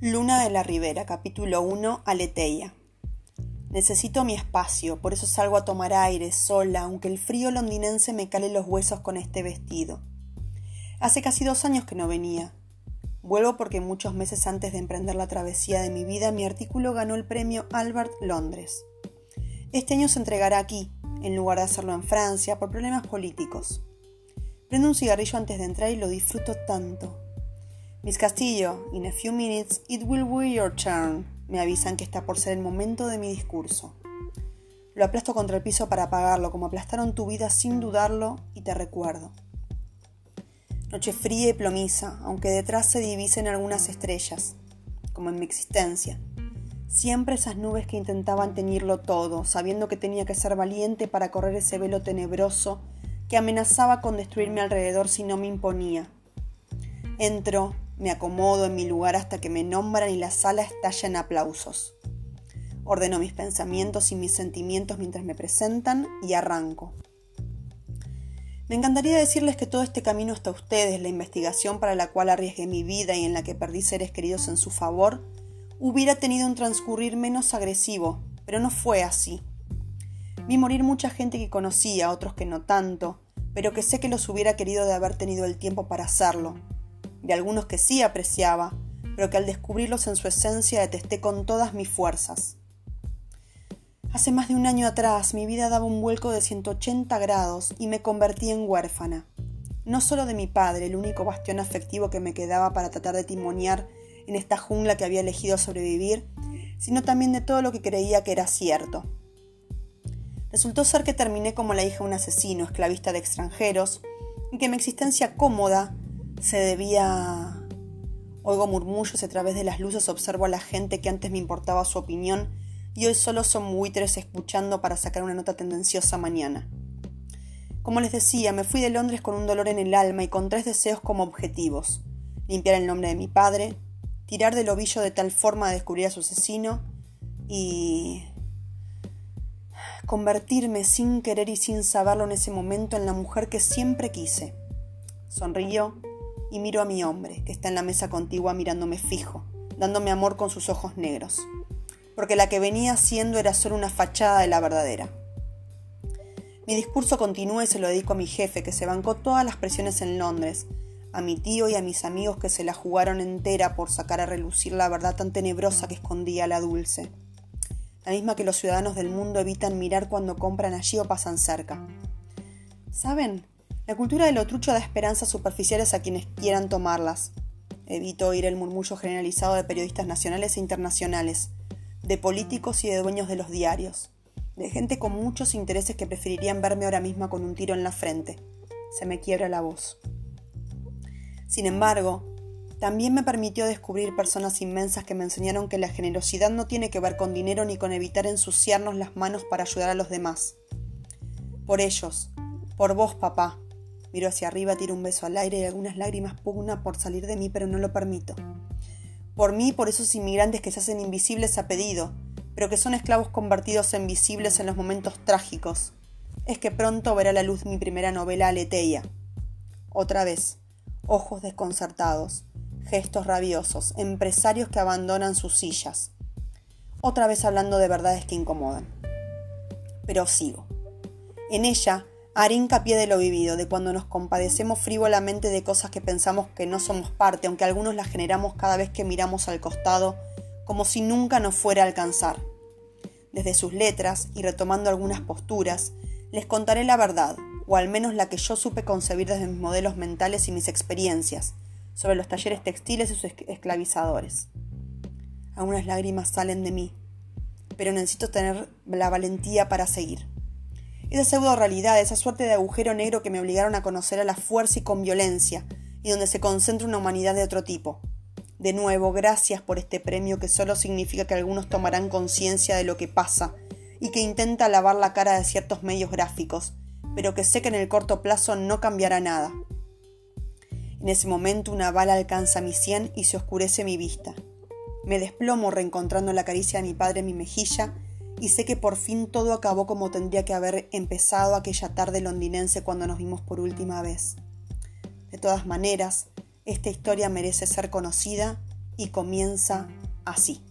Luna de la Ribera, capítulo 1, Aleteia. Necesito mi espacio, por eso salgo a tomar aire, sola, aunque el frío londinense me cale los huesos con este vestido. Hace casi dos años que no venía. Vuelvo porque muchos meses antes de emprender la travesía de mi vida, mi artículo ganó el premio Albert Londres. Este año se entregará aquí, en lugar de hacerlo en Francia, por problemas políticos. Prendo un cigarrillo antes de entrar y lo disfruto tanto. Miss Castillo, in a few minutes it will be your turn. Me avisan que está por ser el momento de mi discurso. Lo aplasto contra el piso para apagarlo, como aplastaron tu vida sin dudarlo, y te recuerdo. Noche fría y plomiza, aunque detrás se divisen algunas estrellas, como en mi existencia. Siempre esas nubes que intentaban teñirlo todo, sabiendo que tenía que ser valiente para correr ese velo tenebroso que amenazaba con destruirme alrededor si no me imponía. Entro, me acomodo en mi lugar hasta que me nombran y la sala estalla en aplausos. Ordeno mis pensamientos y mis sentimientos mientras me presentan y arranco. Me encantaría decirles que todo este camino hasta ustedes, la investigación para la cual arriesgué mi vida y en la que perdí seres queridos en su favor, hubiera tenido un transcurrir menos agresivo, pero no fue así. Vi morir mucha gente que conocía, otros que no tanto, pero que sé que los hubiera querido de haber tenido el tiempo para hacerlo, de algunos que sí apreciaba, pero que al descubrirlos en su esencia detesté con todas mis fuerzas. Hace más de un año atrás mi vida daba un vuelco de 180 grados y me convertí en huérfana. No solo de mi padre, el único bastión afectivo que me quedaba para tratar de timonear en esta jungla que había elegido sobrevivir, sino también de todo lo que creía que era cierto. Resultó ser que terminé como la hija de un asesino, esclavista de extranjeros, y que mi existencia cómoda se debía... Oigo murmullos a través de las luces, observo a la gente que antes me importaba su opinión y hoy solo son buitres escuchando para sacar una nota tendenciosa mañana. Como les decía, me fui de Londres con un dolor en el alma y con tres deseos como objetivos. Limpiar el nombre de mi padre, tirar del ovillo de tal forma de descubrir a su asesino y convertirme sin querer y sin saberlo en ese momento en la mujer que siempre quise. Sonrió y miro a mi hombre, que está en la mesa contigua mirándome fijo, dándome amor con sus ojos negros, porque la que venía siendo era solo una fachada de la verdadera. Mi discurso continúa y se lo dedico a mi jefe, que se bancó todas las presiones en Londres, a mi tío y a mis amigos que se la jugaron entera por sacar a relucir la verdad tan tenebrosa que escondía la dulce, la misma que los ciudadanos del mundo evitan mirar cuando compran allí o pasan cerca. ¿Saben? La cultura de lo trucho da esperanzas superficiales a quienes quieran tomarlas. Evito oír el murmullo generalizado de periodistas nacionales e internacionales, de políticos y de dueños de los diarios, de gente con muchos intereses que preferirían verme ahora mismo con un tiro en la frente. Se me quiebra la voz. Sin embargo, también me permitió descubrir personas inmensas que me enseñaron que la generosidad no tiene que ver con dinero ni con evitar ensuciarnos las manos para ayudar a los demás. Por ellos, por vos, papá, Miro hacia arriba, tiro un beso al aire y algunas lágrimas pugna por salir de mí, pero no lo permito. Por mí, por esos inmigrantes que se hacen invisibles a pedido, pero que son esclavos convertidos en visibles en los momentos trágicos. Es que pronto verá la luz mi primera novela Aleteia. Otra vez, ojos desconcertados, gestos rabiosos, empresarios que abandonan sus sillas. Otra vez hablando de verdades que incomodan. Pero sigo. En ella Haré hincapié de lo vivido, de cuando nos compadecemos frívolamente de cosas que pensamos que no somos parte, aunque algunos las generamos cada vez que miramos al costado, como si nunca nos fuera a alcanzar. Desde sus letras, y retomando algunas posturas, les contaré la verdad, o al menos la que yo supe concebir desde mis modelos mentales y mis experiencias, sobre los talleres textiles y sus esclavizadores. Algunas lágrimas salen de mí, pero necesito tener la valentía para seguir. Esa pseudo realidad, esa suerte de agujero negro que me obligaron a conocer a la fuerza y con violencia, y donde se concentra una humanidad de otro tipo. De nuevo, gracias por este premio que solo significa que algunos tomarán conciencia de lo que pasa y que intenta lavar la cara de ciertos medios gráficos, pero que sé que en el corto plazo no cambiará nada. En ese momento una bala alcanza mi sien y se oscurece mi vista. Me desplomo reencontrando la caricia de mi padre en mi mejilla y sé que por fin todo acabó como tendría que haber empezado aquella tarde londinense cuando nos vimos por última vez. De todas maneras, esta historia merece ser conocida y comienza así.